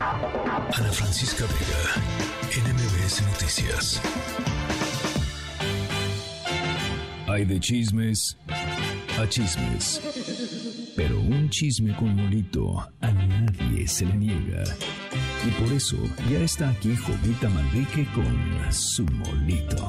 Ana Francisca Vega, NMBS Noticias. Hay de chismes a chismes. Pero un chisme con molito a nadie se le niega. Y por eso ya está aquí Jovita Manrique con su molito.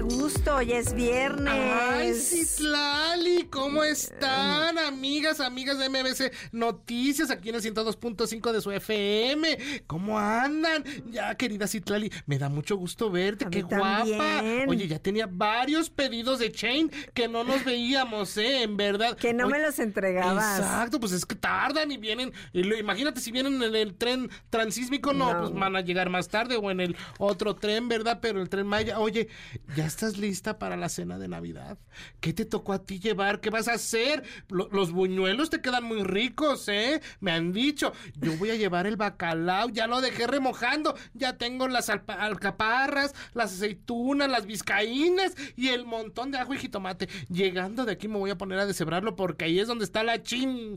Qué gusto, hoy es viernes. Ay, Citlali, ¿cómo están, amigas, amigas de MBC Noticias, aquí en el 102.5 de su FM? ¿Cómo andan? Ya, querida Citlali, me da mucho gusto verte, A qué guapa. también. Oye, ya tenía varios pedidos de Chain que no nos veíamos, ¿eh? En verdad. Que no Oye, me los entregabas. Exacto, pues es que tardan y vienen. y lo- imagínate si vienen en el tren transísmico, no, No. pues van a llegar más tarde o en el otro tren, ¿verdad? Pero el tren Maya, oye, ¿ya estás lista para la cena de Navidad? ¿Qué te tocó a ti llevar? ¿Qué vas a hacer? Lo- los buñuelos te quedan muy ricos, ¿eh? Me han dicho. Yo voy a llevar el bacalao, ya lo dejé remojando. Ya tengo las alcaparras, las aceitunas, las vizcaínas y el montón de ajo y jitomate. Llegando de aquí me voy a poner a deshebrarlo porque ahí es donde está la chin.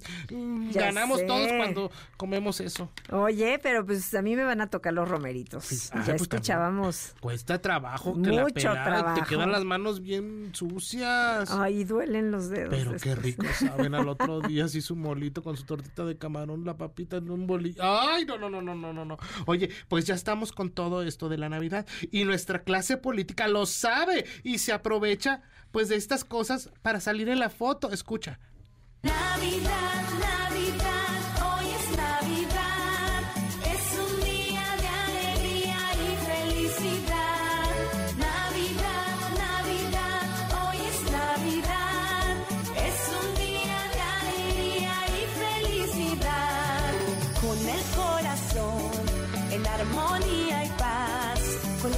Ya Ganamos sé. todos cuando comemos eso. Oye, pero pues a mí me van a tocar los romeritos. Sí, ah, ya pues, escuchábamos. Cuesta trabajo que la Mucho pelada, trabajo. te quedan las manos bien sucias. Ay, duelen los dedos. Pero qué rico saben al otro día así su molito con su tortita de camarón, la papita en un bolillo. Ay, no, no, no, no, no, no, no. Oye, pues ya estamos con todo esto de la Navidad y nuestra clase política lo sabe y se aprovecha pues de estas cosas para salir en la foto. Escucha. Navidad, Navidad,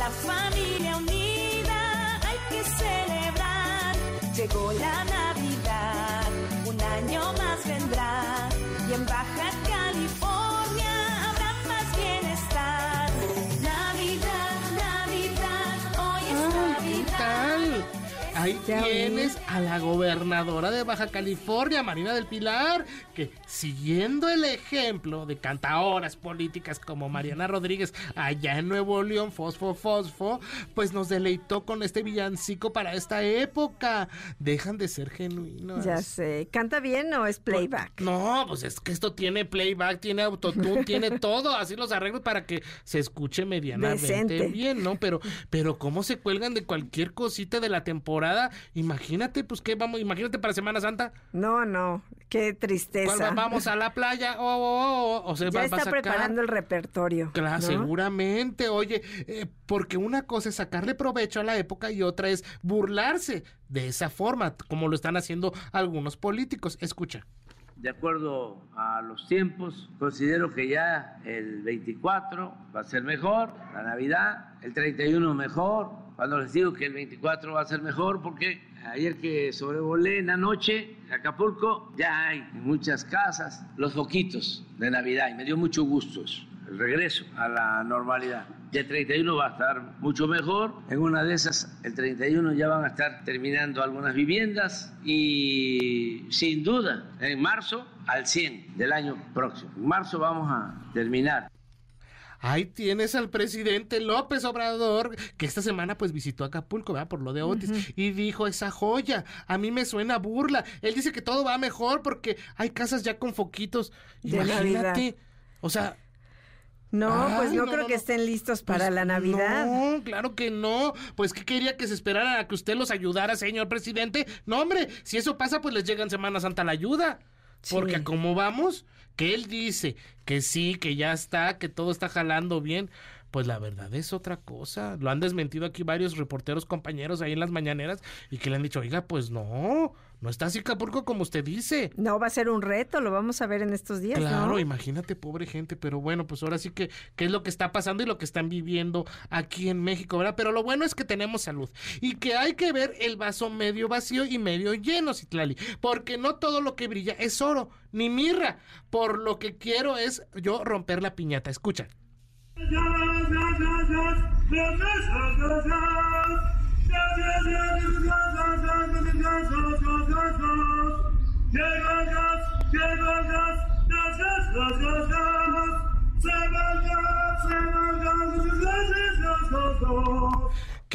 la familia unida hay que celebrar. Llegó la Navidad, un año más vendrá y en Baja Ahí tienes a la gobernadora de Baja California, Marina del Pilar, que siguiendo el ejemplo de cantaoras políticas como Mariana Rodríguez allá en Nuevo León, Fosfo Fosfo, pues nos deleitó con este villancico para esta época. Dejan de ser genuinos. Ya sé. ¿Canta bien o es playback? No, pues es que esto tiene playback, tiene autotune, tiene todo, así los arreglos para que se escuche medianamente Decente. bien, ¿no? Pero, pero cómo se cuelgan de cualquier cosita de la temporada, imagínate, pues qué vamos, imagínate para Semana Santa, No, no. Qué ¿cuál tristeza. va- vamos a la playa, o, o, o, o se ya va, va a está sacar. preparando el repertorio. Claro, ¿no? seguramente, oye, eh, porque una cosa es sacarle provecho a la época y otra es burlarse de esa forma, como lo están haciendo algunos políticos. Escucha. De acuerdo a los tiempos, considero que ya el 24 va a ser mejor, la Navidad, el 31 mejor. Cuando les digo que el 24 va a ser mejor, porque ayer que sobrevolé en la noche en Acapulco, ya hay en muchas casas los foquitos de Navidad y me dio mucho gusto eso, el regreso a la normalidad. Y el 31 va a estar mucho mejor. En una de esas, el 31 ya van a estar terminando algunas viviendas y sin duda, en marzo al 100 del año próximo. En marzo vamos a terminar. Ahí tienes al presidente López Obrador, que esta semana pues visitó Acapulco, ¿verdad? Por lo de Otis, y dijo esa joya. A mí me suena burla. Él dice que todo va mejor porque hay casas ya con foquitos. De Imagínate. Navidad. O sea, No, pues no, no, creo no, que estén listos para pues, la Navidad. No, claro que no. Pues que quería que se esperaran a que usted los ayudara, señor presidente. No, hombre, si eso pasa, pues les llega en Semana Santa la ayuda. Porque como vamos, que él dice que sí, que ya está, que todo está jalando bien, pues la verdad es otra cosa. Lo han desmentido aquí varios reporteros compañeros ahí en las mañaneras y que le han dicho, oiga, pues no, no está así Acapulco como usted dice. No, va a ser un reto, lo vamos a ver en estos días, Claro, ¿no? imagínate, pobre gente, pero bueno, pues ahora sí que, qué es lo que está pasando y lo que están viviendo aquí en México, ¿verdad? Pero lo bueno es que tenemos salud y que hay que ver el vaso medio vacío y medio lleno, Citlali, porque no todo lo que brilla es oro, ni mirra. Por lo que quiero es yo romper la piñata. Escucha.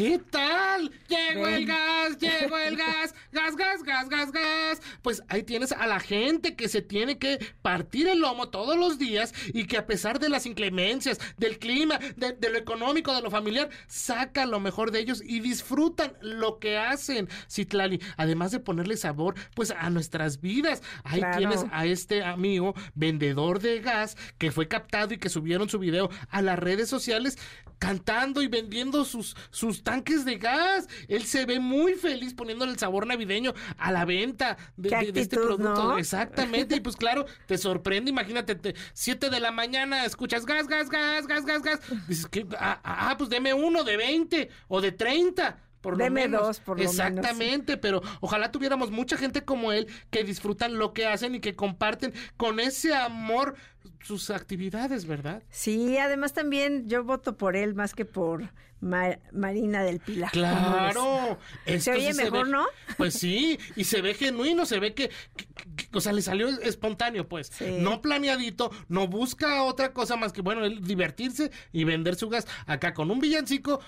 ¿Qué tal? Llegó el gas, llegó el gas, gas, gas, gas, gas, gas. Pues ahí tienes a la gente que se tiene que partir el lomo todos los días y que a pesar de las inclemencias, del clima, de, de lo económico, de lo familiar, saca lo mejor de ellos y disfrutan lo que hacen, Citlali. Además de ponerle sabor, pues a nuestras vidas. Ahí Claro. tienes a este amigo vendedor de gas que fue captado y que subieron su video a las redes sociales cantando y vendiendo sus, sus tanques de gas. Él se ve muy feliz poniéndole el sabor navideño a la venta de, Qué de- de este producto. ¿no? Exactamente, y pues claro, te sorprende, imagínate, te- 7 de la mañana escuchas gas, gas, gas, gas, gas, gas. Dices que, ah, ah, pues deme uno de 20 o de 30. Por lo Deme menos. dos, por lo menos. Exactamente, pero ojalá tuviéramos mucha gente como él que disfrutan lo que hacen y que comparten con ese amor sus actividades, ¿verdad? Sí, además también yo voto por él más que por Ma- Marina del Pilar. Claro. Esto oye sí mejor, ve- ¿no? Pues sí, y se ve genuino, se ve que, que- que- o sea, le salió espontáneo, pues. Sí. No planeadito, no busca otra cosa más que, bueno, él divertirse y vender su gas. Acá con un villancico,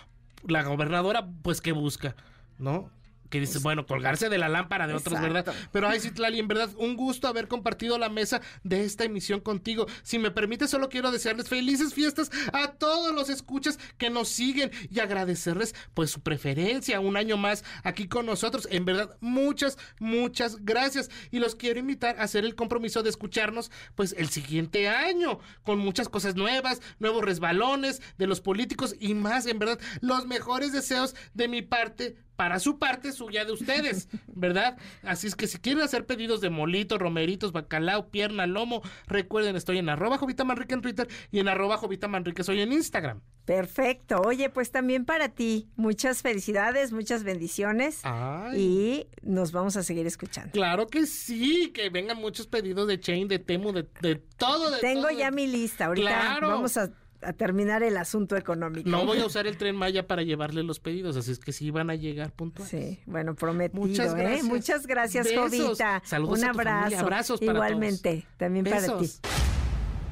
la gobernadora, pues, ¿qué busca? ¿No? Que dice, bueno, colgarse de la lámpara de otros, ¿verdad? Pero ay, Citlali, en verdad, un gusto haber compartido la mesa de esta emisión contigo. Si me permite, solo quiero desearles felices fiestas a todos los escuchas que nos siguen y agradecerles pues su preferencia un año más aquí con nosotros. En verdad, muchas, muchas gracias. Y los quiero invitar a hacer el compromiso de escucharnos pues el siguiente año con muchas cosas nuevas, nuevos resbalones de los políticos y más. En verdad, los mejores deseos de mi parte para su parte suya de ustedes, ¿verdad? Así es que si quieren hacer pedidos de molitos, romeritos, bacalao, pierna, lomo, recuerden, estoy en arroba Jovita Manrique en Twitter y en arroba Jovita Manrique soy en Instagram. Perfecto. Oye, pues también para ti, muchas felicidades, muchas bendiciones. Ay. Y nos vamos a seguir escuchando. Claro que sí, que vengan muchos pedidos de Chain, de Temu, de, de todo. De Tengo todo, ya de- mi lista. Ahorita Claro. vamos a, a terminar el asunto económico. No voy a usar el tren Maya para llevarle los pedidos, así es que sí van a llegar puntuales. Sí, bueno, prometido, Muchas ¿eh? gracias. Muchas gracias, Besos. Jovita. Saludos Un a tu familia. abrazo. Abrazos para Igualmente, también para ti.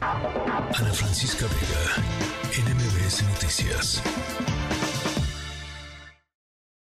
Ana Francisca Vega, NMBS Noticias.